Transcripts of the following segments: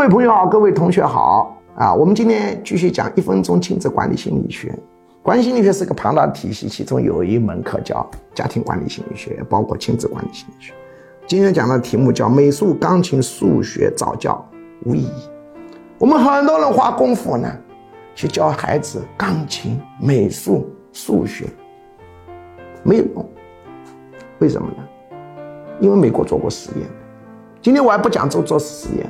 各位朋友好，各位同学好啊！我们今天继续讲一分钟亲子管理心理学。管理心理学是个庞大的体系，其中有一门课叫家庭管理心理学，包括亲子管理心理学。今天讲的题目叫美术、钢琴、数学早教无意义。我们很多人花功夫呢，去教孩子钢琴、美术、数学，没有用。为什么呢？因为美国做过实验。今天我还不讲做做实验，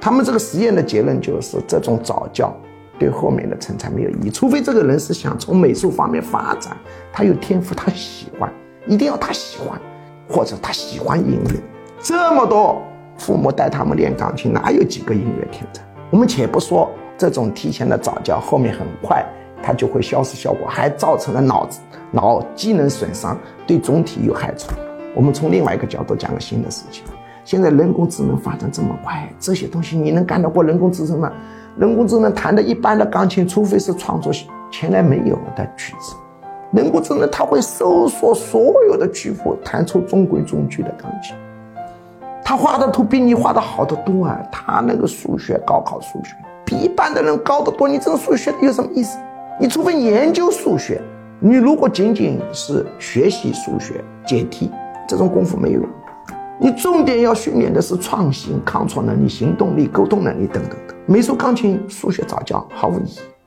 他们这个实验的结论就是这种早教对后面的成才没有意义，除非这个人是想从美术方面发展，他有天赋，他喜欢，一定要他喜欢，或者他喜欢音乐。这么多父母带他们练钢琴，哪有几个音乐天才？我们且不说这种提前的早教，后面很快他就会消失效果，还造成了脑子脑机能损伤，对总体有害处。我们从另外一个角度讲个新的事情。现在人工智能发展这么快，这些东西你能干得过人工智能吗？人工智能弹的一般的钢琴，除非是创作前来没有的曲子。人工智能它会搜索所有的曲谱，弹出中规中矩的钢琴。他画的图比你画的好得多啊！他那个数学，高考数学比一般的人高得多。你这种数学有什么意思？你除非研究数学，你如果仅仅是学习数学解题，这种功夫没有。你重点要训练的是创新、抗挫能力、行动力、沟通能力等等等。美术、钢琴、数学早教毫无意义。